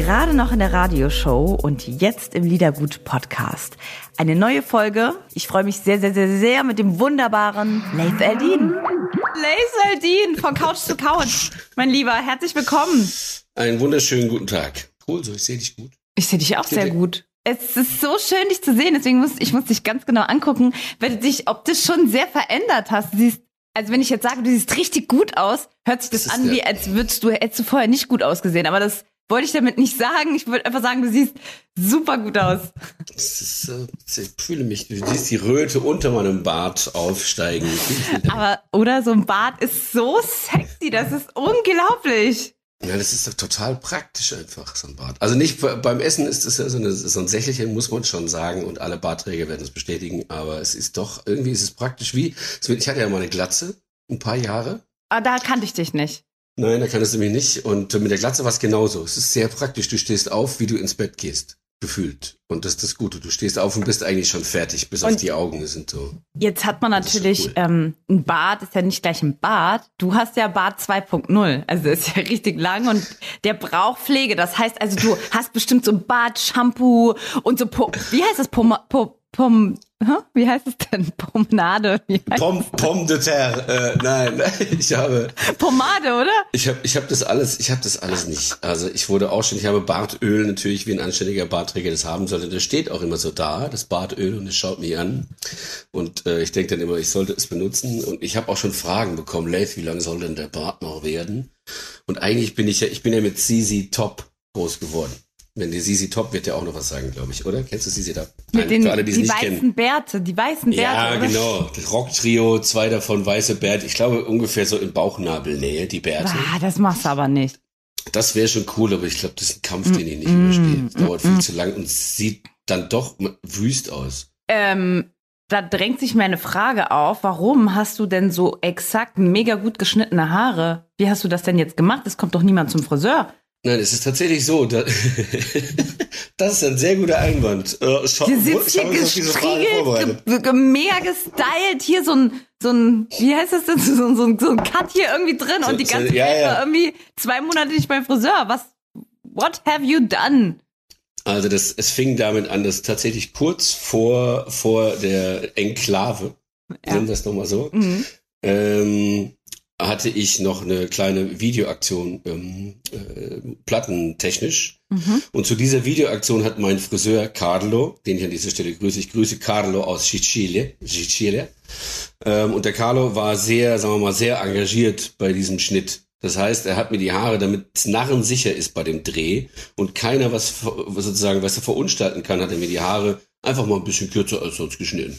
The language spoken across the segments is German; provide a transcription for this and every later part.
Gerade noch in der Radioshow und jetzt im Liedergut-Podcast. Eine neue Folge. Ich freue mich sehr, sehr, sehr, sehr mit dem wunderbaren Leif Eldin. Leif Eldin von Couch zu Couch. Mein Lieber, herzlich willkommen. Einen wunderschönen guten Tag. Cool, so, ich sehe dich gut. Ich sehe dich auch sehr gut. Es ist so schön, dich zu sehen. Deswegen muss ich muss dich ganz genau angucken, weil du dich optisch schon sehr verändert hast. Du siehst, also wenn ich jetzt sage, du siehst richtig gut aus, hört sich das, Das an, wie als würdest du, hättest du vorher nicht gut ausgesehen. Aber das wollte ich damit nicht sagen. Ich würde einfach sagen, du siehst super gut aus. Ist, äh, ich fühle mich, du siehst die Röte unter meinem Bart aufsteigen. Aber, oder so ein Bart ist so sexy, das ist unglaublich. Ja, das ist doch total praktisch einfach, so ein Bart. Also nicht be- beim Essen ist es ja so, eine, so ein Sächelchen, muss man schon sagen, und alle Bartträger werden es bestätigen, aber es ist doch, irgendwie ist es praktisch wie, ich hatte ja mal eine Glatze, ein paar Jahre. Aber da kannte ich dich nicht. Nein, da kannst du mich nicht. Und mit der Glatze war es genauso. Es ist sehr praktisch. Du stehst auf, wie du ins Bett gehst. Gefühlt. Und das ist das Gute. Du stehst auf und bist eigentlich schon fertig, bis auf Und- die Augen sind so. Jetzt hat man natürlich, cool. ähm, ein Bart ist ja nicht gleich ein Bart. Du hast ja Bart 2.0. Also ist ja richtig lang und der braucht Pflege. Das heißt also, du hast bestimmt so ein Bart, Shampoo und so, po wie heißt das? Pom, Pom, Pom? Wie heißt es denn? Pomade? Pom, Pom de terre. Äh, nein, ich habe, Pomade, oder? ich habe, ich habe das alles, ich habe das alles nicht. Also ich wurde auch schon, ich habe Bartöl natürlich, wie ein anständiger Bartträger das haben sollte. Das steht auch immer so da, das Bartöl, und es schaut mich an. Und äh, ich denke dann immer, ich sollte es benutzen. Und ich habe auch schon Fragen bekommen, Leif, wie lange soll denn der Bart noch werden? Und eigentlich bin ich ja, ich bin ja mit CZ Top groß geworden. Wenn die CZ Top wird ja auch noch was sagen, glaube ich, oder? Kennst du CZ Top? Mit den für alle, die die weißen kennen. Bärte, die weißen Bärte. Ja, oder? genau. Das Rock-Trio, zwei davon weiße Bärte. Ich glaube ungefähr so in Bauchnabelnähe, die Bärte. Ah, das machst du aber nicht. Das wäre schon cool, aber ich glaube, das ist ein Kampf, den ich nicht Mm, überstehe. Das mm, dauert viel zu lang und sieht dann doch wüst aus. Ähm, da drängt sich mir eine Frage auf. Warum hast du denn so exakt mega gut geschnittene Haare? Wie hast du das denn jetzt gemacht? Es kommt doch niemand zum Friseur. Nein, es ist tatsächlich so. Da, das ist ein sehr guter Einwand. Äh, schau, Hier sitzt hier gestriegelt, ge ge mega gestylt, hier so ein, so ein, wie heißt das denn, so, ein- so, ein- so ein Cut hier irgendwie drin So- und die so- ganze ja, Welt ja. war irgendwie zwei Monate nicht beim Friseur. Was, what have you done? Also das, es fing damit an, dass tatsächlich kurz vor, vor der Enklave, Ja. nennen wir es nochmal so, Mhm. ähm, hatte ich noch eine kleine Videoaktion ähm, äh, plattentechnisch. Mhm. Und zu dieser Videoaktion hat mein Friseur Carlo, den ich an dieser Stelle grüße, ich grüße Carlo aus Sicilien, Sicilien. Ähm, und der Carlo war sehr, sagen wir mal, sehr engagiert bei diesem Schnitt. Das heißt, er hat mir die Haare, damit es narrensicher ist bei dem Dreh und keiner was sozusagen, was er verunstalten kann, hat er mir die Haare einfach mal ein bisschen kürzer als sonst geschnitten.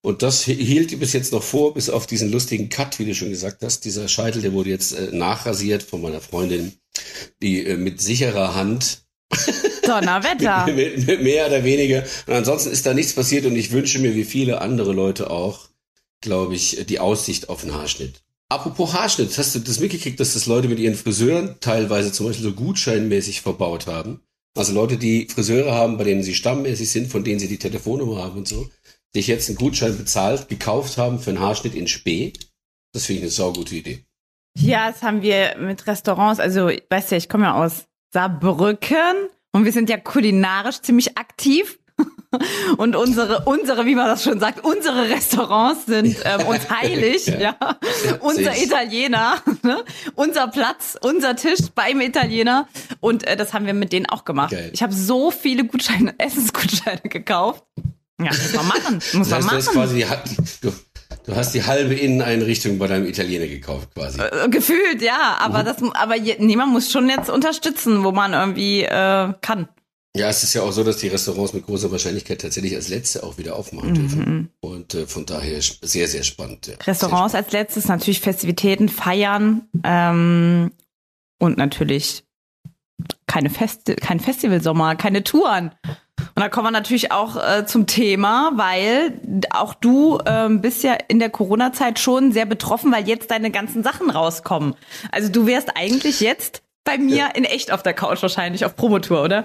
Und das hi- hielt bis jetzt noch vor, bis auf diesen lustigen Cut, wie du schon gesagt hast. Dieser Scheitel, der wurde jetzt äh, nachrasiert von meiner Freundin, die äh, mit sicherer Hand, Donnerwetter. mit, mit mehr oder weniger. Und ansonsten ist da nichts passiert und ich wünsche mir, wie viele andere Leute auch, glaube ich, die Aussicht auf einen Haarschnitt. Apropos Haarschnitt, hast du das mitgekriegt, dass das Leute mit ihren Friseuren teilweise zum Beispiel so gutscheinmäßig verbaut haben? Also Leute, die Friseure haben, bei denen sie stammmäßig sind, von denen sie die Telefonnummer haben und so, sich jetzt einen Gutschein bezahlt, gekauft haben für einen Haarschnitt in Spee. Das finde ich eine saugute Idee. Ja, das haben wir mit Restaurants. Also, weißt ja, ich komme ja aus Saarbrücken und wir sind ja kulinarisch ziemlich aktiv. Und unsere, unsere, wie man das schon sagt, unsere Restaurants sind ähm, uns heilig, ja. Ja, Unser. Italiener, ne? unser Platz, unser Tisch beim Italiener. Und äh, das haben wir mit denen auch gemacht. Geil. Ich habe so viele Gutscheine, Essensgutscheine gekauft. Ja, muss man machen. Muss Das man heißt, du hast machen. quasi die, ha- du, du hast die halbe Inneneinrichtung bei deinem Italiener gekauft, quasi. Äh, Gefühlt, ja, aber das, aber je, nee, man muss schon jetzt unterstützen, wo man irgendwie äh, kann. Ja, es ist ja auch so, dass die Restaurants mit großer Wahrscheinlichkeit tatsächlich als letzte auch wieder aufmachen Mhm. dürfen. Und äh, von daher sehr, sehr spannend. Ja. Restaurants als letztes, natürlich Festivitäten, Feiern ähm, und natürlich keine Festi kein Festivalsommer, keine Touren. Und da kommen wir natürlich auch äh, zum Thema, weil auch du ähm, bist ja in der Corona-Zeit schon sehr betroffen, weil jetzt deine ganzen Sachen rauskommen. Also du wärst eigentlich jetzt bei mir ja. in echt auf der Couch wahrscheinlich, auf Promotour, oder?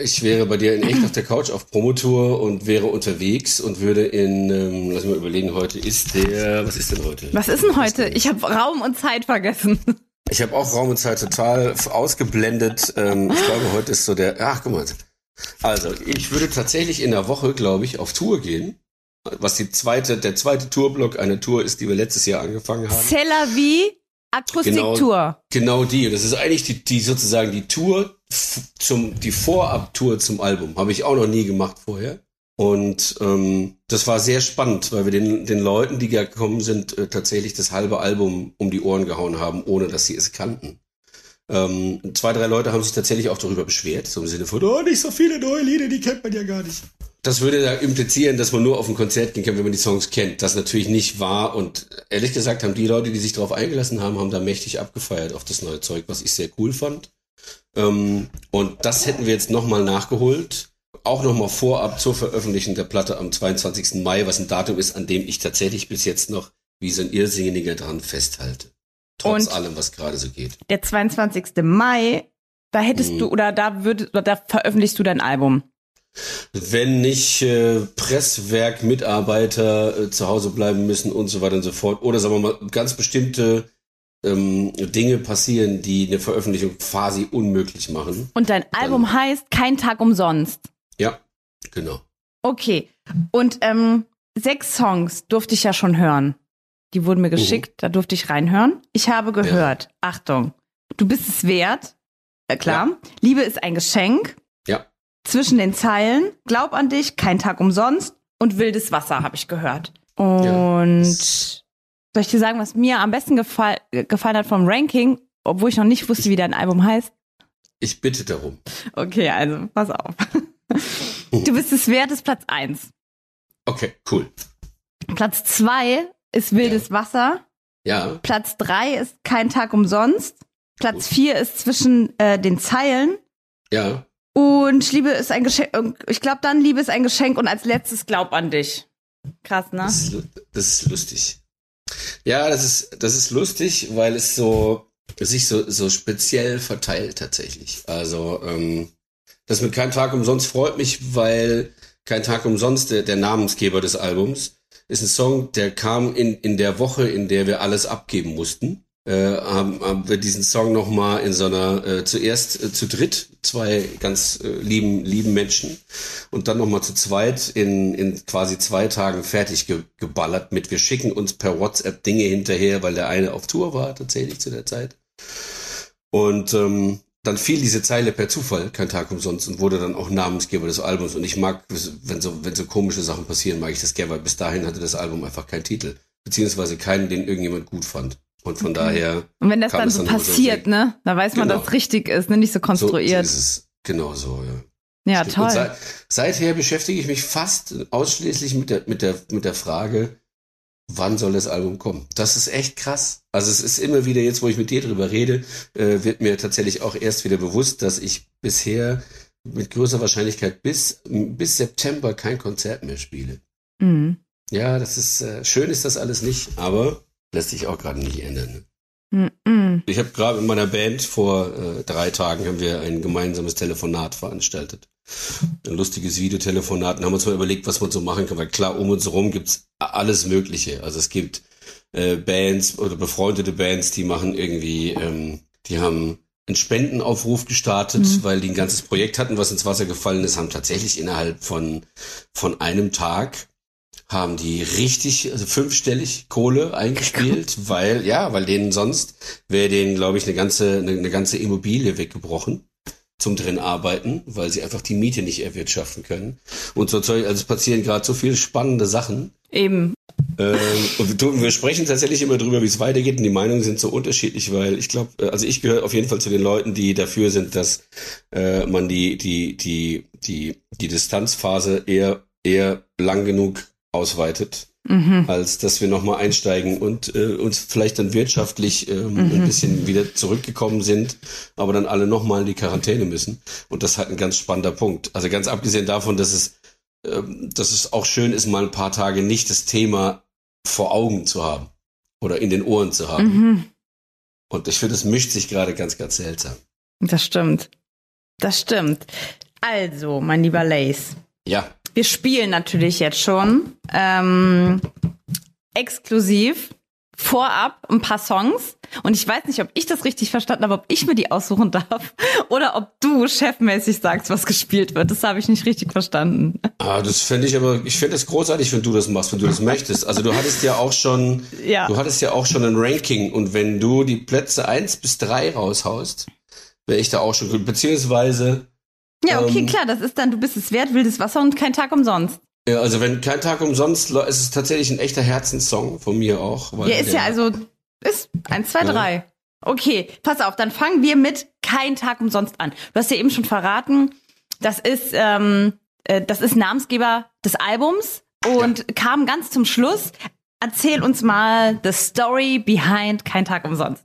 Ich wäre bei dir in echt auf der Couch auf Promotour und wäre unterwegs und würde in, ähm, lass mal überlegen, heute ist der, was ist denn heute? Was ist denn heute? Ich habe Raum und Zeit vergessen. Ich habe auch Raum und Zeit total ausgeblendet. Ähm, ich glaube, heute ist so der, ach, guck mal. Also, ich würde tatsächlich in der Woche, glaube ich, auf Tour gehen. Was die zweite, der zweite Tourblock einer Tour ist, die wir letztes Jahr angefangen haben. Cellavi Akustiktour. Genau, genau die. Das ist eigentlich die, die sozusagen die Tour zum, die Vorabtour zum Album. Habe ich auch noch nie gemacht vorher. Und ähm, das war sehr spannend, weil wir den, den Leuten, die gekommen sind, äh, tatsächlich das halbe Album um die Ohren gehauen haben, ohne dass sie es kannten. Ähm, zwei, drei Leute haben sich tatsächlich auch darüber beschwert, so im Sinne von, oh, nicht so viele neue Lieder, die kennt man ja gar nicht. Das würde da implizieren, dass man nur auf ein Konzert gehen kann, wenn man die Songs kennt. Das natürlich nicht wahr und ehrlich gesagt haben die Leute, die sich darauf eingelassen haben, haben da mächtig abgefeiert auf das neue Zeug, was ich sehr cool fand. Ähm, und das hätten wir jetzt nochmal nachgeholt. Auch nochmal vorab zur Veröffentlichung der Platte am 22. Mai, was ein Datum ist, an dem ich tatsächlich bis jetzt noch wie so ein Irrsinniger dran festhalte. Trotz und allem, was gerade so geht. Der 22. Mai, da hättest hm. du oder da würdest oder da veröffentlichst du dein Album. Wenn nicht äh, Presswerk-Mitarbeiter äh, zu Hause bleiben müssen und so weiter und so fort. Oder sagen wir mal, ganz bestimmte ähm, Dinge passieren, die eine Veröffentlichung quasi unmöglich machen. Und dein Album Dann, heißt Kein Tag umsonst. Ja, genau. Okay. Und ähm, sechs Songs durfte ich ja schon hören. Die wurden mir geschickt, uh da durfte ich reinhören. Ich habe gehört, ja. Achtung, du bist es wert. Äh, klar. Ja. Liebe ist ein Geschenk. Ja. Zwischen den Zeilen, glaub an dich, kein Tag umsonst und wildes Wasser habe ich gehört. Und soll ich dir sagen, was mir am besten gefall gefallen hat vom Ranking, obwohl ich noch nicht wusste, wie dein Album heißt? Ich bitte darum. Okay, also pass auf. Du bist es wert, ist Platz eins. Okay, cool. Platz zwei ist Wildes ja. Wasser. Ja. Platz drei ist Kein Tag umsonst. Platz Gut. vier ist zwischen äh, den Zeilen. Ja. Und Liebe ist ein Geschenk. Ich glaube dann, Liebe ist ein Geschenk und als letztes Glaub an dich. Krass, ne? Das ist, das ist lustig. Ja, das ist, das ist lustig, weil es so, sich so, so speziell verteilt tatsächlich. Also, ähm, das mit Kein Tag umsonst freut mich, weil Kein Tag umsonst, der, der Namensgeber des Albums, ist ein Song, der kam in, in der Woche, in der wir alles abgeben mussten. Äh, haben, haben wir diesen Song nochmal in so einer, äh, zuerst äh, zu dritt, zwei ganz äh, lieben, lieben Menschen und dann nochmal zu zweit in, in quasi zwei Tagen fertig ge geballert mit, wir schicken uns per WhatsApp Dinge hinterher, weil der eine auf Tour war tatsächlich zu der Zeit. Und ähm, dann fiel diese Zeile per Zufall, kein Tag umsonst, und wurde dann auch Namensgeber des Albums. Und ich mag, wenn so, wenn so komische Sachen passieren, mag ich das gerne, weil bis dahin hatte das Album einfach keinen Titel. Beziehungsweise keinen, den irgendjemand gut fand. Und von okay. daher. Und wenn das dann so dann passiert, ne, da weiß man, genau. dass es richtig ist, ne, nicht so konstruiert. So, so ist es. Genau so, ja. Ja, Stimmt. toll. Seit, seither beschäftige ich mich fast ausschließlich mit der, mit der, mit der Frage, wann soll das Album kommen? Das ist echt krass. Also es ist immer wieder jetzt, wo ich mit dir drüber rede, äh, wird mir tatsächlich auch erst wieder bewusst, dass ich bisher mit größerer Wahrscheinlichkeit bis, bis September kein Konzert mehr spiele. Mhm. Ja, das ist, äh, schön ist das alles nicht, aber lässt sich auch gerade nicht ändern. Ne? Mhm. Ich habe gerade mit meiner Band vor äh, drei Tagen haben wir ein gemeinsames Telefonat veranstaltet ein lustiges Videotelefonat und haben uns mal überlegt, was man so machen kann, weil klar, um uns herum gibt's alles Mögliche. Also es gibt äh, Bands oder befreundete Bands, die machen irgendwie, ähm, die haben einen Spendenaufruf gestartet, mhm. weil die ein ganzes Projekt hatten, was ins Wasser gefallen ist, haben tatsächlich innerhalb von, von einem Tag haben die richtig, also fünfstellig Kohle eingespielt, weil, ja, weil denen sonst wäre denen, glaube ich, eine ganze, eine, eine ganze Immobilie weggebrochen zum drin arbeiten, weil sie einfach die Miete nicht erwirtschaften können. Und so Zeug, also es passieren gerade so viele spannende Sachen. Eben. Ähm, und wir, sprechen tatsächlich immer drüber, wie es weitergeht und die Meinungen sind so unterschiedlich, weil ich glaube, äh, also ich gehöre auf jeden Fall zu den Leuten, die dafür sind, dass äh, man die, die, die, die, die Distanzphase eher, eher lang genug ausweitet. Mhm. als dass wir nochmal einsteigen und äh, uns vielleicht dann wirtschaftlich ähm, Mhm. ein bisschen wieder zurückgekommen sind, aber dann alle nochmal in die Quarantäne müssen. Und das ist halt ein ganz spannender Punkt. Also ganz abgesehen davon, dass es, dass es auch schön ist, mal ein paar Tage nicht das Thema vor Augen zu haben oder in den Ohren zu haben. Mhm. Und ich finde, es mischt sich gerade ganz, ganz seltsam. Das stimmt. Das stimmt. Also, mein lieber Lace, Ja, wir spielen natürlich jetzt schon ähm, exklusiv vorab ein paar Songs. Und ich weiß nicht, ob ich das richtig verstanden habe, ob ich mir die aussuchen darf oder ob du chefmäßig sagst, was gespielt wird. Das habe ich nicht richtig verstanden. Ah, das fände ich aber, ich finde es großartig, wenn du das machst, wenn du das möchtest. Also du hattest ja auch schon, Ja. du hattest ja auch schon ein Ranking und wenn du die Plätze eins bis drei raushaust, wäre ich da auch schon gut. Beziehungsweise, Ja, okay, Ähm, klar, das ist dann, du bist es wert, wildes Wasser und kein Tag umsonst. Ja, also wenn kein Tag umsonst, ist es tatsächlich ein echter Herzenssong von mir auch. Weil Ja, ist ja der- also, ist eins, zwei, Ja. drei. Okay, pass auf, dann fangen wir mit kein Tag umsonst an. Du hast ja eben schon verraten, das ist, ähm, äh, das ist Namensgeber des Albums und kam ganz zum Schluss. Erzähl uns mal the story behind kein Tag umsonst.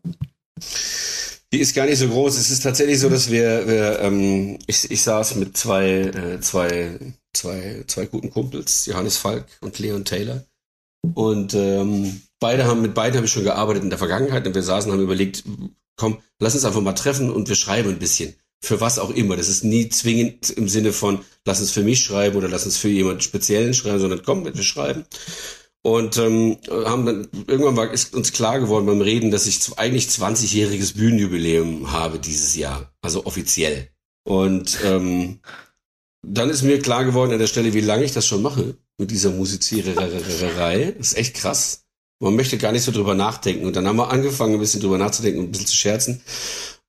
Die ist gar nicht so groß. Es ist tatsächlich so, dass wir, wir ähm, ich, ich saß mit zwei, äh, zwei, zwei, zwei guten Kumpels, Johannes Falk und Leon Taylor. Und ähm, beide haben, mit beiden habe ich schon gearbeitet in der Vergangenheit und wir saßen und haben überlegt, komm, lass uns einfach mal treffen und wir schreiben ein bisschen. Für was auch immer. Das ist nie zwingend im Sinne von, lass uns für mich schreiben oder lass uns für jemanden Speziellen schreiben, sondern komm, wir schreiben. Und ähm, haben dann irgendwann war ist uns klar geworden beim Reden, dass ich eigentlich 20-jähriges Bühnenjubiläum habe dieses Jahr, also offiziell. Und ähm, dann ist mir klar geworden an der Stelle, wie lange ich das schon mache mit dieser Musiziererei. Das ist echt krass. Man möchte gar nicht so drüber nachdenken. Und dann haben wir angefangen, ein bisschen drüber nachzudenken und ein bisschen zu scherzen.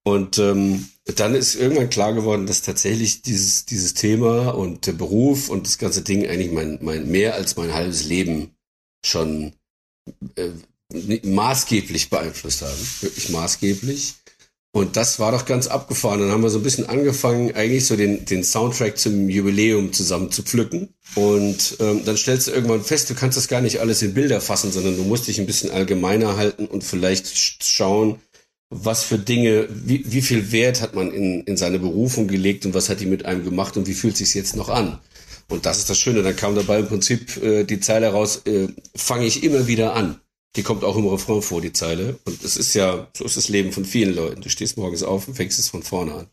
Und ähm, dann ist irgendwann klar geworden, dass tatsächlich dieses, dieses Thema und der Beruf und das ganze Ding eigentlich mein, mein mehr als mein halbes Leben schon äh, maßgeblich beeinflusst haben. Wirklich maßgeblich. Und das war doch ganz abgefahren. Dann haben wir so ein bisschen angefangen, eigentlich so den, den Soundtrack zum Jubiläum zusammen zu pflücken. Und ähm, dann stellst du irgendwann fest, du kannst das gar nicht alles in Bilder fassen, sondern du musst dich ein bisschen allgemeiner halten und vielleicht sch- schauen, was für Dinge, wie, wie viel Wert hat man in, in seine Berufung gelegt und was hat die mit einem gemacht und wie fühlt sich jetzt noch an. Und das ist das Schöne. Dann kam dabei im Prinzip äh, die Zeile raus, äh, fange ich immer wieder an. Die kommt auch im Refrain vor, die Zeile. Und es ist ja, so ist das Leben von vielen Leuten. Du stehst morgens auf und fängst es von vorne an.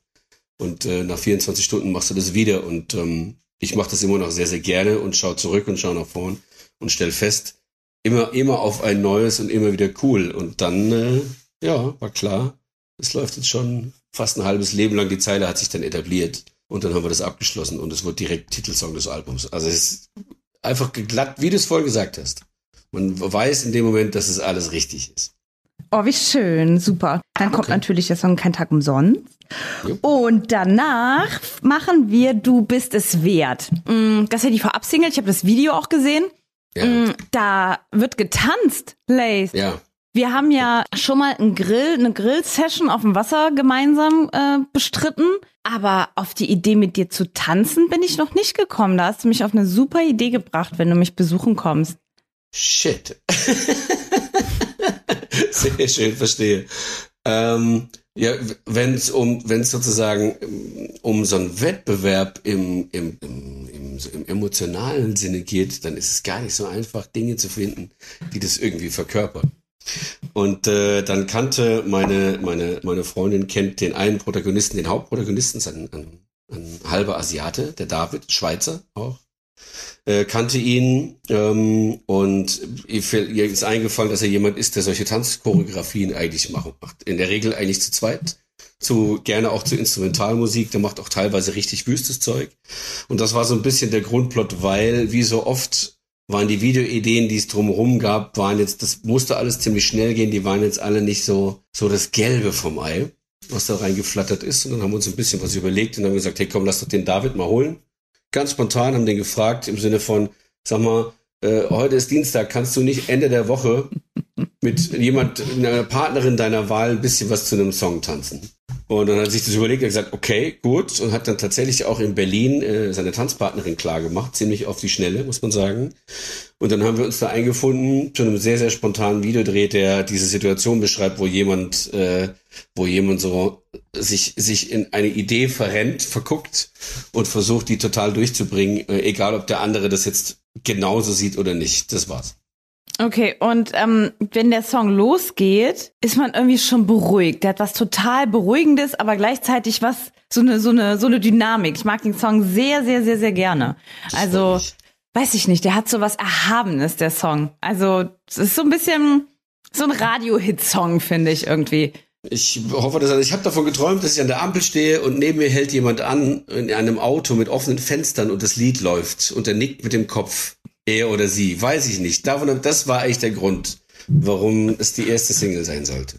Und äh, nach 24 Stunden machst du das wieder. Und ähm, ich mache das immer noch sehr, sehr gerne und schau zurück und schau nach vorn und stell fest, immer, immer auf ein neues und immer wieder cool. Und dann, äh, ja, war klar, es läuft jetzt schon fast ein halbes Leben lang. Die Zeile hat sich dann etabliert. Und dann haben wir das abgeschlossen und es wird direkt Titelsong des Albums. Also es ist einfach glatt, wie du es vorhin gesagt hast. Man weiß in dem Moment, dass es alles richtig ist. Oh, wie schön, super. Dann kommt Okay. natürlich der Song Kein Tag umsonst. Jo. Und danach machen wir Du bist es wert. Mm, Das ist ja die Vorabsingle, ich habe das Video auch gesehen. Ja, Mm, Da wird getanzt, Lace. ja. Wir haben ja schon mal einen Grill, eine Grill-Session auf dem Wasser gemeinsam äh, bestritten. Aber auf die Idee, mit dir zu tanzen, bin ich noch nicht gekommen. Da hast du mich auf eine super Idee gebracht, wenn du mich besuchen kommst. Shit. Sehr schön, verstehe. Ähm, ja, wenn es um, wenn es sozusagen ähm, um so einen Wettbewerb im, im, im, im, im emotionalen Sinne geht, dann ist es gar nicht so einfach, Dinge zu finden, die das irgendwie verkörpern. Und äh, dann kannte meine, meine, meine Freundin kennt den einen Protagonisten, den Hauptprotagonisten, ist ein, ein, ein halber Asiate, der David, Schweizer auch äh, kannte ihn ähm, und ihr, ist eingefallen, dass er jemand ist, der solche Tanzchoreografien eigentlich macht. macht. In der Regel eigentlich zu zweit, zu gerne auch zu Instrumentalmusik, der macht auch teilweise richtig wüstes Zeug. Und das war so ein bisschen der Grundplot, weil wie so oft waren die Videoideen, die es drumherum gab, waren jetzt, das musste alles ziemlich schnell gehen, die waren jetzt alle nicht so, so das Gelbe vom Ei, was da reingeflattert ist. Und dann haben wir uns ein bisschen was überlegt und haben gesagt, hey komm, lass doch den David mal holen ganz spontan haben den gefragt im Sinne von, sag mal, äh, heute ist Dienstag, kannst du nicht Ende der Woche mit jemand, einer Partnerin deiner Wahl ein bisschen was zu einem Song tanzen? Und dann hat sich das überlegt und gesagt, okay, gut. Und hat dann tatsächlich auch in Berlin äh, seine Tanzpartnerin klar gemacht, ziemlich auf die Schnelle, muss man sagen. Und dann haben wir uns da eingefunden, zu einem sehr, sehr spontanen Videodreh, der diese Situation beschreibt, wo jemand, äh, wo jemand so sich, sich in eine Idee verrennt, verguckt und versucht, die total durchzubringen, äh, egal ob der andere das jetzt genauso sieht oder nicht. Das war's. Okay, und ähm, wenn der Song losgeht, ist man irgendwie schon beruhigt. Der hat was total Beruhigendes, aber gleichzeitig was, so eine, so eine, so eine Dynamik. Ich mag den Song sehr, sehr, sehr, sehr gerne. Also, weiß ich nicht, der hat so was Erhabenes, der Song. Also, es ist so ein bisschen so ein Radio-Hit-Song, finde ich irgendwie. Ich hoffe, dass ich habe davon geträumt, dass ich an der Ampel stehe und neben mir hält jemand an in einem Auto mit offenen Fenstern und das Lied läuft und er nickt mit dem Kopf. Er oder sie, weiß ich nicht. Davon, das war eigentlich der Grund, warum es die erste Single sein sollte.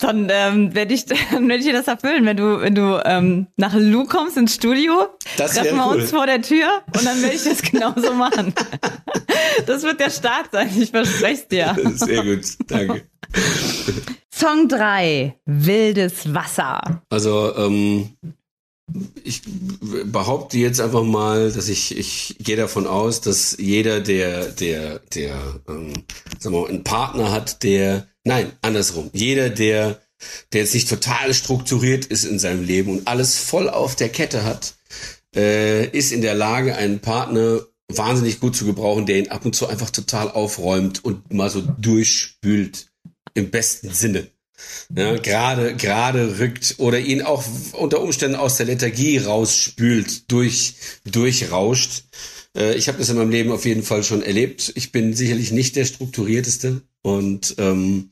Dann ähm, werde ich, dann werd ich dir das erfüllen, wenn du, wenn du ähm, nach Lou kommst ins Studio, Das treffen wir cool. uns vor der Tür und dann werde ich das genauso machen. Das wird der Start sein, ich verspreche dir. Sehr gut, danke. Song 3, Wildes Wasser. Also ähm, ich behaupte jetzt einfach mal, dass ich ich gehe davon aus, dass jeder, der der der ähm, sagen wir mal, einen Partner hat, der nein andersrum, jeder, der der jetzt nicht total strukturiert ist in seinem Leben und alles voll auf der Kette hat, äh, ist in der Lage, einen Partner wahnsinnig gut zu gebrauchen, der ihn ab und zu einfach total aufräumt und mal so durchspült im besten Sinne. Ja, gerade, gerade rückt oder ihn auch unter Umständen aus der Lethargie rausspült, durch, durchrauscht. Äh, ich habe das in meinem Leben auf jeden Fall schon erlebt. Ich bin sicherlich nicht der strukturierteste und ähm,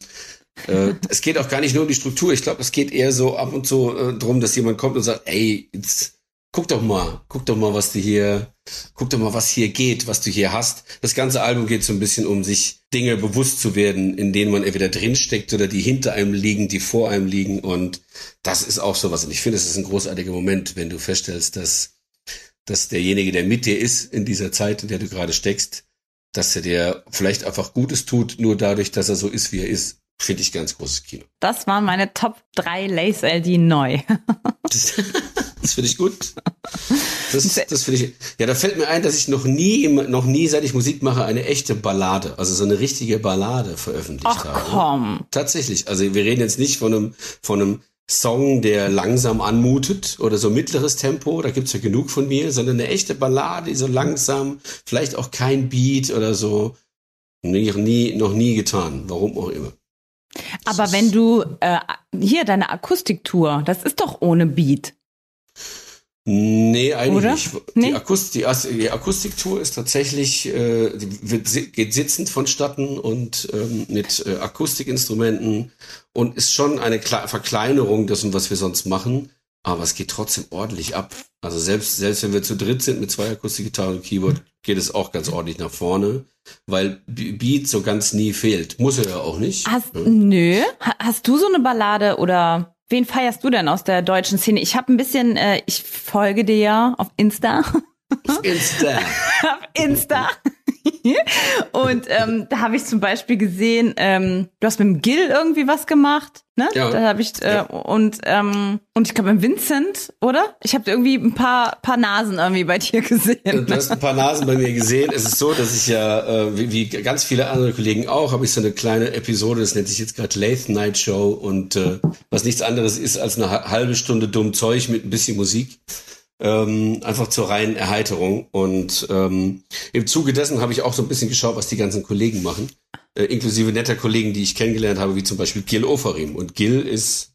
äh, es geht auch gar nicht nur um die Struktur. Ich glaube, es geht eher so ab und zu äh, drum, dass jemand kommt und sagt, ey, jetzt guck doch mal, guck doch mal, was du hier, guck doch mal, was hier geht, was du hier hast. Das ganze Album geht so ein bisschen um sich Dinge bewusst zu werden, in denen man entweder drinsteckt oder die hinter einem liegen, die vor einem liegen. Und das ist auch sowas. Und ich finde, es ist ein großartiger Moment, wenn du feststellst, dass, dass derjenige, der mit dir ist in dieser Zeit, in der du gerade steckst, dass er dir vielleicht einfach Gutes tut, nur dadurch, dass er so ist, wie er ist. Finde ich ganz großes Kino. Das waren meine Top 3 Lace LD neu. Das, das finde ich gut. Das, das finde ich. Ja, da fällt mir ein, dass ich noch nie, noch nie, seit ich Musik mache, eine echte Ballade, also so eine richtige Ballade veröffentlicht Ach habe. komm. Tatsächlich. Also wir reden jetzt nicht von einem, von einem Song, der langsam anmutet oder so mittleres Tempo, da gibt's ja genug von mir, sondern eine echte Ballade, die so langsam, vielleicht auch kein Beat oder so. Nie, noch nie getan. Warum auch immer. Aber wenn du äh, hier deine Akustiktour, das ist doch ohne Beat. Nee, eigentlich Oder? nicht. Nee? Die, Akust die, Akustiktour ist tatsächlich, äh, wird, geht sitzend vonstatten und ähm, mit äh, Akustikinstrumenten und ist schon eine Kle Verkleinerung dessen, was wir sonst machen. Aber es geht trotzdem ordentlich ab. Also selbst, selbst wenn wir zu dritt sind mit zwei Akustikgitarren und Keyboard, geht es auch ganz ordentlich nach vorne, weil Beat so ganz nie fehlt. Muss er ja auch nicht. Hast, Ja. Nö. Ha- Hast du so eine Ballade oder wen feierst du denn aus der deutschen Szene? Ich habe ein bisschen, äh, ich folge dir ja auf Insta. Auf Insta. auf Insta. Und ähm, da habe ich zum Beispiel gesehen, ähm, du hast mit dem Gil irgendwie was gemacht, ne? Ja. Da habe ich äh, Ja. und ähm, und ich glaube mit Vincent, oder? Ich habe irgendwie ein paar paar Nasen irgendwie bei dir gesehen. Du hast ein paar Nasen bei mir gesehen. Es ist so, dass ich ja, äh, wie, wie ganz viele andere Kollegen auch, habe ich so eine kleine Episode, das nennt sich jetzt gerade Late Night Show und äh, was nichts anderes ist als eine ha- halbe Stunde dumm Zeug mit ein bisschen Musik. Ähm, einfach zur reinen Erheiterung. Und ähm, im Zuge dessen habe ich auch so ein bisschen geschaut, was die ganzen Kollegen machen. Äh, inklusive netter Kollegen, die ich kennengelernt habe, wie zum Beispiel Gil Ofarim. Und Gil ist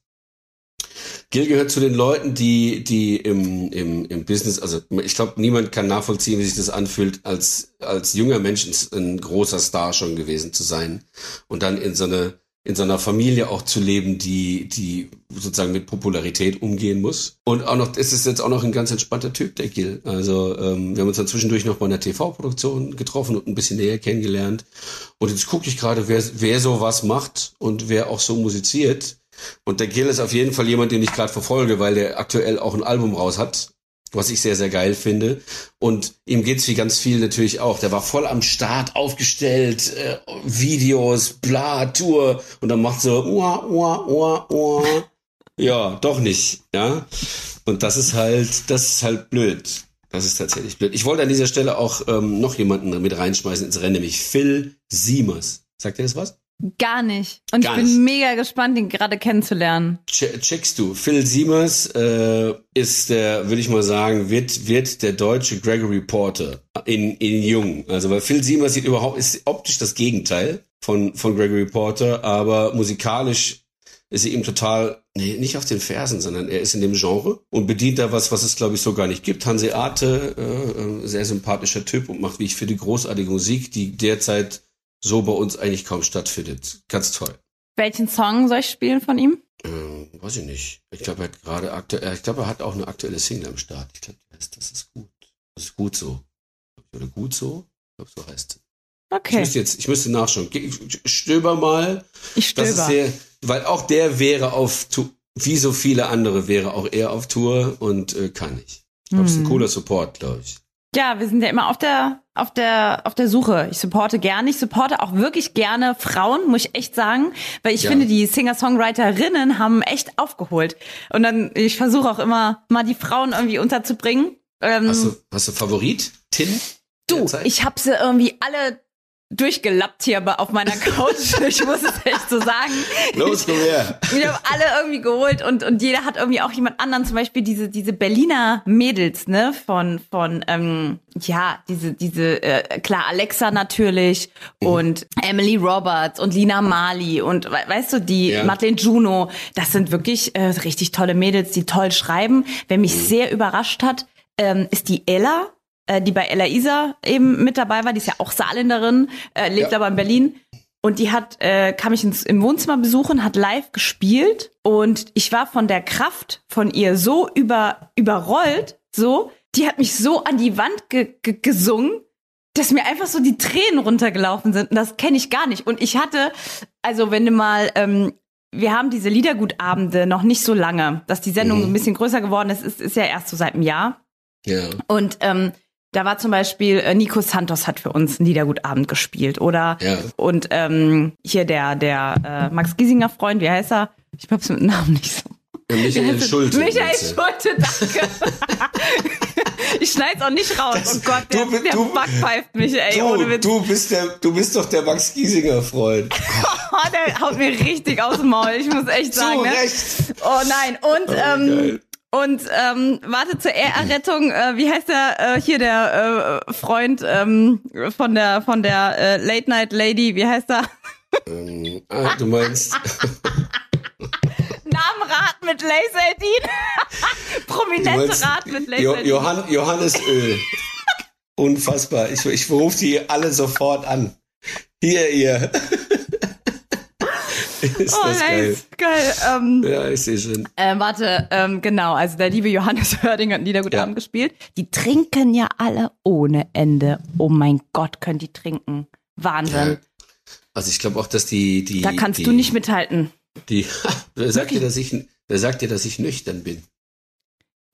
Gil gehört zu den Leuten, die, die im, im, im Business, also ich glaube, niemand kann nachvollziehen, wie sich das anfühlt, als, als junger Mensch ein, ein großer Star schon gewesen zu sein und dann in so eine, in so einer Familie auch zu leben, die, die sozusagen mit Popularität umgehen muss. Und auch noch, es ist jetzt auch noch ein ganz entspannter Typ, der Gil. Also ähm, wir haben uns dann zwischendurch noch bei einer TV-Produktion getroffen und ein bisschen näher kennengelernt. Und jetzt gucke ich gerade, wer, wer so was macht und wer auch so musiziert. Und der Gil ist auf jeden Fall jemand, den ich gerade verfolge, weil der aktuell auch ein Album raus hat, was ich sehr, sehr geil finde. Und ihm geht's wie ganz viel natürlich auch. Der war voll am Start aufgestellt, äh, Videos, bla, Tour. Und dann macht so, ua, ua, ua, ua. ja, doch nicht, ja. Und das ist halt, das ist halt blöd. Das ist tatsächlich blöd. Ich wollte an dieser Stelle auch ähm, noch jemanden mit reinschmeißen ins Rennen, nämlich Phil Siemers. Sagt ihr das was? Gar nicht. Und Gar ich bin nicht. mega gespannt, ihn gerade kennenzulernen. Che- Checkst du. Phil Siemers äh, ist der, würde ich mal sagen, wird, wird der deutsche Gregory Porter in, in Jung. Also weil Phil Siemers sieht überhaupt, ist optisch das Gegenteil von, von Gregory Porter, aber musikalisch ist er ihm total, nee, nicht auf den Fersen, sondern er ist in dem Genre und bedient da was, was es glaube ich so gar nicht gibt. Hanse Arte, äh, äh, sehr sympathischer Typ und macht, wie ich finde, großartige Musik, die derzeit so bei uns eigentlich kaum stattfindet. Ganz toll. Welchen Song soll ich spielen von ihm? Ähm, weiß ich nicht. Ich glaube, er hat gerade aktuell, ich glaube, er hat auch eine aktuelle Single am Start. Ich glaube, heißt, das ist gut. Das ist gut so. Oder gut so? Ich glaube, so heißt es. Ich Okay, müsste jetzt, ich müsste nachschauen. Stöber mal. ich Das stöber. sehr, weil auch der wäre auf Tour, wie so viele andere wäre auch er auf Tour und äh, kann nicht. Ich glaube, es ist ein Hm. cooler Support, glaube ich. Ja, wir sind ja immer auf der, auf der, auf der Suche. Ich supporte gerne. Ich supporte auch wirklich gerne Frauen, muss ich echt sagen. Weil ich Ja. finde, die Singer-Songwriterinnen haben echt aufgeholt. Und dann, ich versuche auch immer, mal die Frauen irgendwie unterzubringen. Ähm, Hast du, hast du Favorit? Tin? du, ich habe sie irgendwie alle durchgelappt hier auf meiner Couch. ich muss es echt so sagen. Los, komm her. Ich habe alle irgendwie geholt und, und jeder hat irgendwie auch jemand anderen, zum Beispiel diese, diese Berliner Mädels, ne, von, von, ähm, ja, diese, diese, äh, klar, Alexa natürlich und Emily Roberts und Lina Mali und we weißt du, die Ja. Madeleine Juno, das sind wirklich äh, richtig tolle Mädels, die toll schreiben. Wer mich sehr überrascht hat, ähm, ist die Ella, äh, die bei Ella Isa eben mit dabei war, die ist ja auch Saarländerin, äh, lebt Ja. aber in Berlin. Und die hat, äh, kam ich ins, im Wohnzimmer besuchen, hat live gespielt und ich war von der Kraft von ihr so über, überrollt, so, die hat mich so an die Wand ge ge gesungen, dass mir einfach so die Tränen runtergelaufen sind. Und das kenne ich gar nicht. Und ich hatte, also wenn du mal, ähm, wir haben diese Liedergutabende noch nicht so lange, dass die Sendung so ein bisschen größer geworden ist, ist, ist ja erst so seit einem Jahr. Ja. Und ähm, da war zum Beispiel äh, Nico Santos hat für uns einen Liedergutabend gespielt oder Ja. und ähm, hier der der äh, Max Giesinger Freund, wie heißt er? Ich hab's mit dem Namen nicht so. Ja, Michael Schulte. Michael? Schulte, danke. ich schneid's auch nicht raus. Das- oh Gott, der, du der du- backpfeift mich, ey, ohne Du, Witz. du bist der, du bist doch der Max Giesinger Freund. Oh, der haut mir richtig aus dem Maul. Ich muss echt sagen. Zu ne? Recht. Oh nein. Und ähm, geil. Und ähm, warte zur Errettung. Äh, wie heißt der äh, hier der äh, Freund ähm, von der von der äh, Late Night Lady? Wie heißt er? Ähm, ah, du meinst, Namenrat mit Laseldin. Prominente Rat mit jo Laseldin. Johann, Johannesöl. Unfassbar. Ich, ich rufe die alle sofort an. Hier, ihr. Ist Oh, das geil. nice. Geil. Ähm, Ja, ich sehe schon. äh, warte, ähm, genau, also der liebe Johannes Hörding hat einen Liedergutabend Ja. gespielt. Die trinken ja alle ohne Ende. Oh mein Gott, können die trinken. Wahnsinn. Also ich glaube auch, dass die, die. Da kannst die, du nicht mithalten. Die, wer sagt dir, dass ich, wer sagt dir, dass ich nüchtern bin?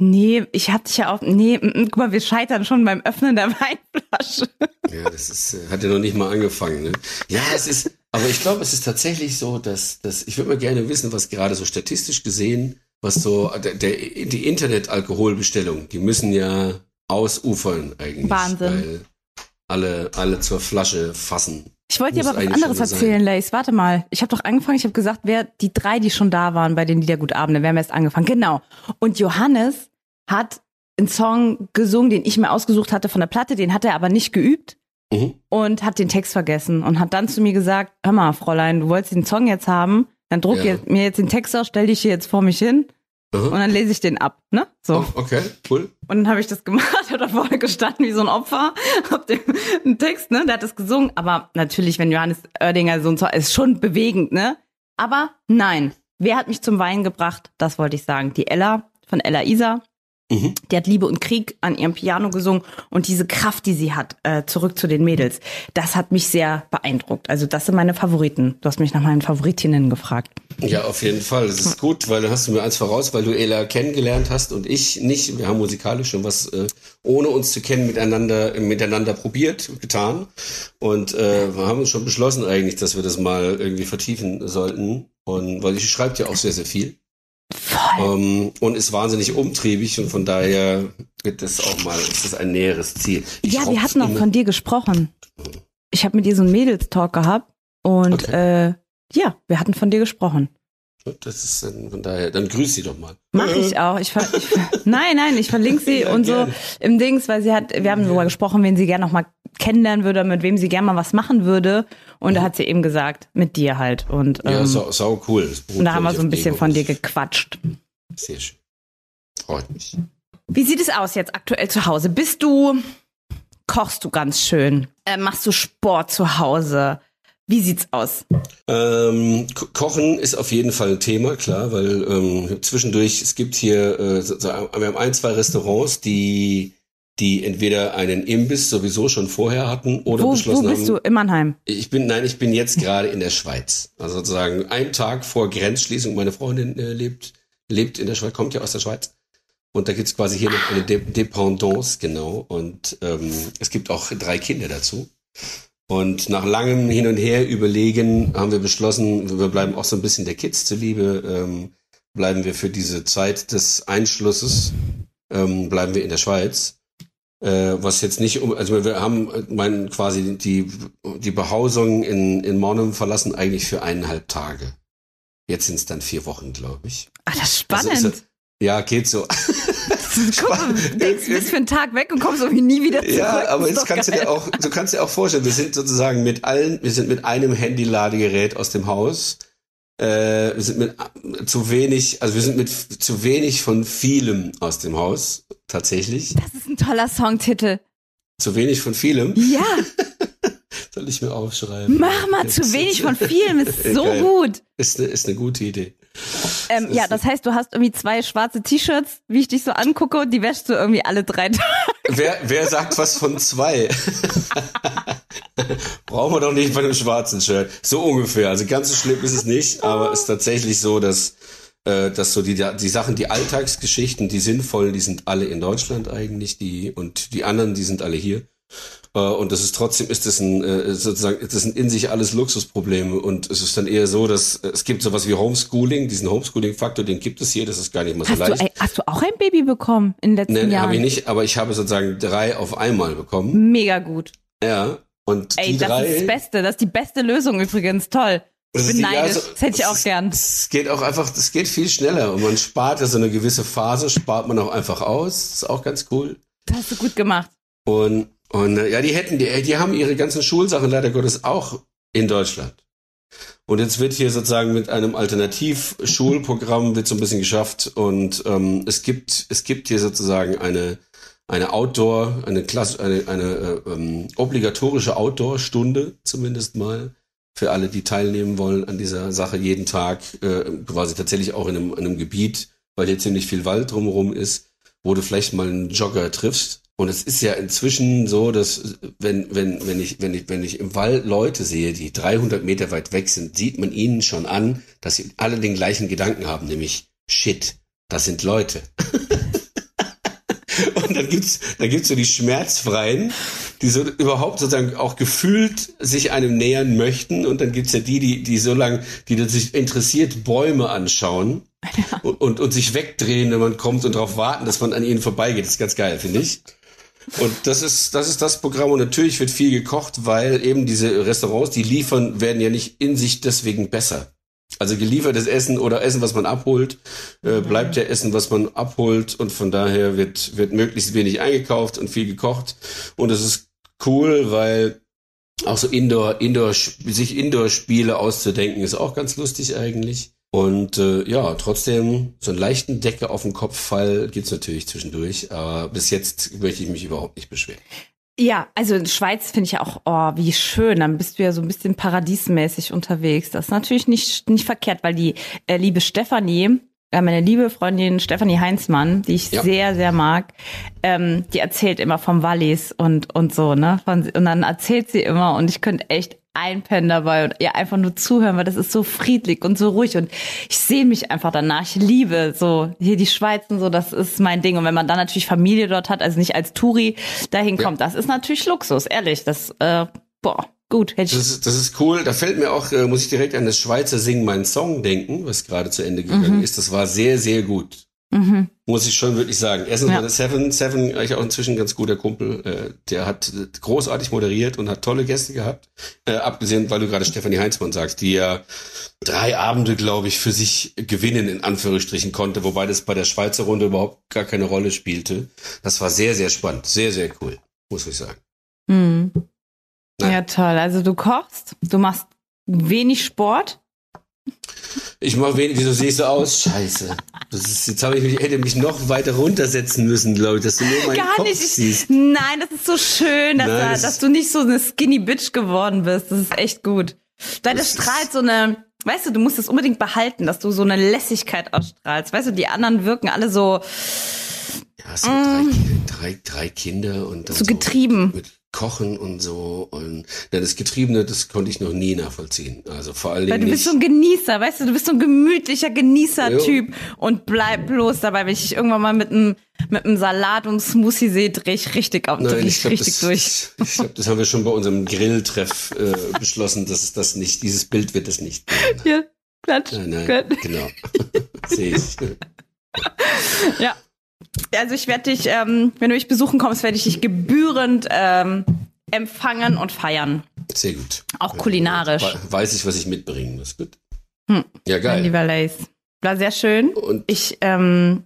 Nee, ich hab dich ja auch. Nee, guck mal, wir scheitern schon beim Öffnen der Weinflasche. Ja, das ist, äh, hat ja noch nicht mal angefangen. Ne? Ja, es ist, aber ich glaube, es ist tatsächlich so, dass, dass ich würde mal gerne wissen, was gerade so statistisch gesehen, was so der, der die Internet-Alkoholbestellung, die müssen ja ausufern eigentlich, Wahnsinn. weil alle alle zur Flasche fassen. Ich wollte dir aber was anderes erzählen, Lace. Warte mal. Ich habe doch angefangen, ich habe gesagt, wer die drei, die schon da waren bei den Liedergutabenden, wir haben erst angefangen. Genau. Und Johannes hat einen Song gesungen, den ich mir ausgesucht hatte von der Platte, den hat er aber nicht geübt Mhm. und hat den Text vergessen und hat dann zu mir gesagt, hör mal, Fräulein, du wolltest den Song jetzt haben, dann druck Ja. mir jetzt den Text aus, stell dich hier jetzt vor mich hin Aha. und dann lese ich den ab, ne? So. Oh, okay, cool. Und dann habe ich das gemacht, hat da vorne gestanden wie so ein Opfer, hab dem einen Text, ne, der hat das gesungen, aber natürlich, wenn Johannes Oerdinger so ein Song, ist schon bewegend, ne? Aber nein, wer hat mich zum Weinen gebracht? Das wollte ich sagen. Die Ella von Ella Isa, Mhm. die hat Liebe und Krieg an ihrem Piano gesungen und diese Kraft, die sie hat, äh, zurück zu den Mädels, das hat mich sehr beeindruckt. Also das sind meine Favoriten. Du hast mich nach meinen Favoritinnen gefragt. Ja, auf jeden Fall. Das ist gut, weil dann hast du mir eins voraus, weil du Ela kennengelernt hast und ich nicht. Wir haben musikalisch schon was, äh, ohne uns zu kennen, miteinander, miteinander probiert, getan. Und äh, wir haben uns schon beschlossen eigentlich, dass wir das mal irgendwie vertiefen sollten. Und weil ich schreibt ja auch sehr, sehr viel. Ähm, und ist wahnsinnig umtriebig und von daher wird das auch mal, ist das ein näheres Ziel. Ich ja, wir hatten auch von dir gesprochen. Ich habe mit dir so einen Mädels-Talk gehabt und Okay. äh, ja, wir hatten von dir gesprochen. Das ist dann, von daher, dann grüß sie doch mal. Mach ich auch. Ich, ich nein, nein, ich verlinke sie Ja, und so gerne. im Dings, weil sie hat, wir haben darüber gesprochen, wen sie gerne noch mal kennenlernen würde, mit wem sie gerne mal was machen würde. Und da hat sie eben gesagt, mit dir halt. Und, ähm, Ja, sau, sau cool. Und da haben wir so ein bisschen von dir gequatscht. Sehr schön. Freut mich. Wie sieht es aus jetzt aktuell zu Hause? Bist du, kochst du ganz schön? Äh, machst du Sport zu Hause? Wie sieht's aus? Ähm, Ko- Kochen ist auf jeden Fall ein Thema, klar, weil ähm, zwischendurch, es gibt hier, äh, so, wir haben ein, zwei Restaurants, die die entweder einen Imbiss sowieso schon vorher hatten oder Wo, wo beschlossen bist haben. du? In Mannheim. Ich bin, nein, ich bin jetzt gerade in der Schweiz. Also sozusagen einen Tag vor Grenzschließung. Meine Freundin äh, lebt, lebt in der Schweiz, kommt ja aus der Schweiz. Und da gibt's quasi hier noch eine De Dependance, genau. Und ähm, es gibt auch drei Kinder dazu. Und nach langem Hin und Her überlegen haben wir beschlossen, wir bleiben auch so ein bisschen der Kids zuliebe, ähm, bleiben wir für diese Zeit des Einschlusses, ähm, bleiben wir in der Schweiz. Äh, was jetzt nicht um, also wir haben mein quasi die die Behausung in in Monum verlassen eigentlich für eineinhalb Tage. Jetzt sind es dann vier Wochen, glaube ich. Ah, das ist Also spannend. ist ja, geht so. Guck mal, du denkst, du bist für einen Tag weg und kommst irgendwie nie wieder zurück. Ja, aber jetzt kannst du geil. dir auch, du kannst dir auch vorstellen, wir sind sozusagen mit allen, wir sind mit einem Handy-Ladegerät aus dem Haus. Äh, wir sind mit äh, zu wenig, also wir sind mit zu wenig von vielem aus dem Haus, tatsächlich. Das ist ein toller Songtitel. Zu wenig von vielem. Ja, Soll ich mir aufschreiben. mach mal zu wenig von vielem. Ist so Geil. gut. Ist eine, ist eine gute Idee. Ähm, ja, das heißt, du hast irgendwie zwei schwarze T-Shirts, wie ich dich so angucke, und die wäschst du irgendwie alle drei Tage. Wer, wer sagt was von zwei? Brauchen wir doch nicht bei einem schwarzen Shirt. So ungefähr. Also ganz so schlimm ist es nicht, aber es ist tatsächlich so, dass, äh, dass so die, die Sachen, die Alltagsgeschichten, die sinnvollen, die sind alle in Deutschland eigentlich, die, und die anderen, die sind alle hier. Äh, Und das ist trotzdem ist das ein äh, sozusagen das sind in sich alles Luxusprobleme und es ist dann eher so, dass äh, es gibt sowas wie Homeschooling, diesen Homeschooling-Faktor, den gibt es hier, das ist gar nicht mal so Hast du, leicht. ey, hast du auch ein Baby bekommen in den letzten Nee, Jahren? habe ich nicht, aber ich habe sozusagen drei auf einmal bekommen. Mega gut. Ja. Und Ey, das drei. ist das Beste. Das ist die beste Lösung übrigens. Toll. das bin neidisch. also, das hätte ich auch gern. Es geht auch einfach, es geht viel schneller und man spart ja so eine gewisse Phase, spart man auch einfach aus. ist auch ganz cool. Das hast du gut gemacht. Und, und äh, ja, die hätten, die, die haben ihre ganzen Schulsachen leider Gottes auch in Deutschland. Und jetzt wird hier sozusagen mit einem Alternativschulprogramm wird so ein bisschen geschafft und ähm, es gibt es gibt hier sozusagen eine eine Outdoor eine Klasse eine eine äh, ähm, obligatorische Outdoor-Stunde zumindest mal für alle, die teilnehmen wollen an dieser Sache jeden Tag äh, quasi tatsächlich auch in einem, in einem Gebiet, weil hier ziemlich viel Wald drumherum ist, wo du vielleicht mal einen Jogger triffst. Und es ist ja inzwischen so, dass wenn, wenn, wenn ich, wenn ich, wenn ich im Wald Leute sehe, die 300 Meter weit weg sind, sieht man ihnen schon an, dass sie alle den gleichen Gedanken haben, nämlich Shit, das sind Leute. Und dann gibt's, dann gibt's so die Schmerzfreien, die so überhaupt sozusagen auch gefühlt sich einem nähern möchten. Und dann gibt's ja die, die, die so lang, die dann sich interessiert Bäume anschauen und, und, und sich wegdrehen, wenn man kommt und darauf warten, dass man an ihnen vorbeigeht. Das ist ganz geil, finde ich. Und das ist, das ist das Programm. Und natürlich wird viel gekocht, weil eben diese Restaurants, die liefern, werden ja nicht in sich deswegen besser. Also geliefertes Essen oder Essen, was man abholt, äh, bleibt ja Essen, was man abholt. Und von daher wird, wird möglichst wenig eingekauft und viel gekocht. Und das ist cool, weil auch so Indoor, Indoor, sich Indoor-Spiele auszudenken, ist auch ganz lustig eigentlich. Und äh, ja, trotzdem, so einen leichten Decke auf den Kopffall gibt's natürlich zwischendurch, aber bis jetzt möchte ich mich überhaupt nicht beschweren. Ja, also in Schweiz finde ich ja auch, oh, wie schön. Dann bist du ja so ein bisschen paradiesmäßig unterwegs. Das ist natürlich nicht, nicht verkehrt, weil die äh, liebe Stefanie, äh, meine liebe Freundin Stefanie Heinzmann, die ich Ja. sehr, sehr mag, ähm, die erzählt immer vom Wallis und, und so, ne? Von, und dann erzählt sie immer und ich könnte echt einpennen dabei und ihr einfach nur zuhören, weil das ist so friedlich und so ruhig und ich sehe mich einfach danach. Ich liebe so hier die Schweiz und so, das ist mein Ding. Und wenn man dann natürlich Familie dort hat, also nicht als Touri dahin Ja. kommt, das ist natürlich Luxus, ehrlich. Das, äh, boah, gut. Hätte Das ist, das ist cool. Da fällt mir auch, äh, muss ich direkt an das Schweizer Sing meinen Song denken, was gerade zu Ende gegangen Mhm. ist. Das war sehr, sehr gut. Muss ich schon wirklich sagen. Erstens Ja. mal der Seven, Seven, eigentlich auch inzwischen ein ganz guter Kumpel, äh, der hat äh, großartig moderiert und hat tolle Gäste gehabt. Äh, abgesehen, weil du gerade Stefanie Heinzmann sagst, die ja drei Abende, glaube ich, für sich gewinnen, in Anführungsstrichen konnte, wobei das bei der Schweizer Runde überhaupt gar keine Rolle spielte. Das war sehr, sehr spannend. Sehr, sehr cool, muss ich sagen. hm. Nein. Ja, toll. Also du kochst, du machst wenig Sport. Ich mach wenig, wieso ich so aus? Scheiße. Das ist, jetzt habe ich mich, hätte mich noch weiter runtersetzen müssen, glaube ich, dass du nur meinen Gar Kopf nicht. Ich, siehst. nein, das ist so schön, dass, Nein, da, das dass du nicht so eine Skinny Bitch geworden bist. Das ist echt gut. Weil das, Das strahlt so eine, weißt du, du musst es unbedingt behalten, dass du so eine Lässigkeit ausstrahlst. Weißt du, die anderen wirken alle so, Ja, so drei, drei, drei Kinder und dann so getrieben. mit Kochen und so. Und ja, das Getriebene, das konnte ich noch nie nachvollziehen. Also vor allen Weil Dingen du nicht. bist so ein Genießer, weißt du, du bist so ein gemütlicher Genießer-Typ und bleib bloß dabei, wenn ich dich irgendwann mal mit einem mit einem Salat und Smoothie sehe, dreh ich richtig auf, Nein, ich glaube, richtig das, durch. ich glaub, das haben wir schon bei unserem Grilltreff äh, beschlossen, dass es das nicht, dieses Bild wird es nicht. Hier, Klatsch. Nein, nein, genau. Sehe ich. Ja. Also ich werde dich, ähm, wenn du mich besuchen kommst, werde ich dich gebührend ähm, empfangen und feiern. Sehr gut. Auch kulinarisch. We- Weiß ich, was ich mitbringen muss. Gut. Hm. Ja, geil. lieber Lace. War sehr schön. Und Ich, ähm,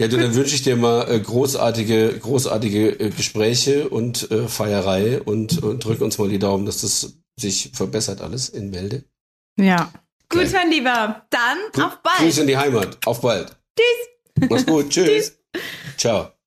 ja, du, dann wünsche ich dir mal äh, großartige, großartige äh, Gespräche und äh, Feierei und, und drück uns mal die Daumen, dass das sich verbessert alles in Melde. ja. Gut, mein Lieber. Dann auf bald. Grüße in die Heimat. Auf bald. Tschüss. Mach's gut. Tschüss. Ciao.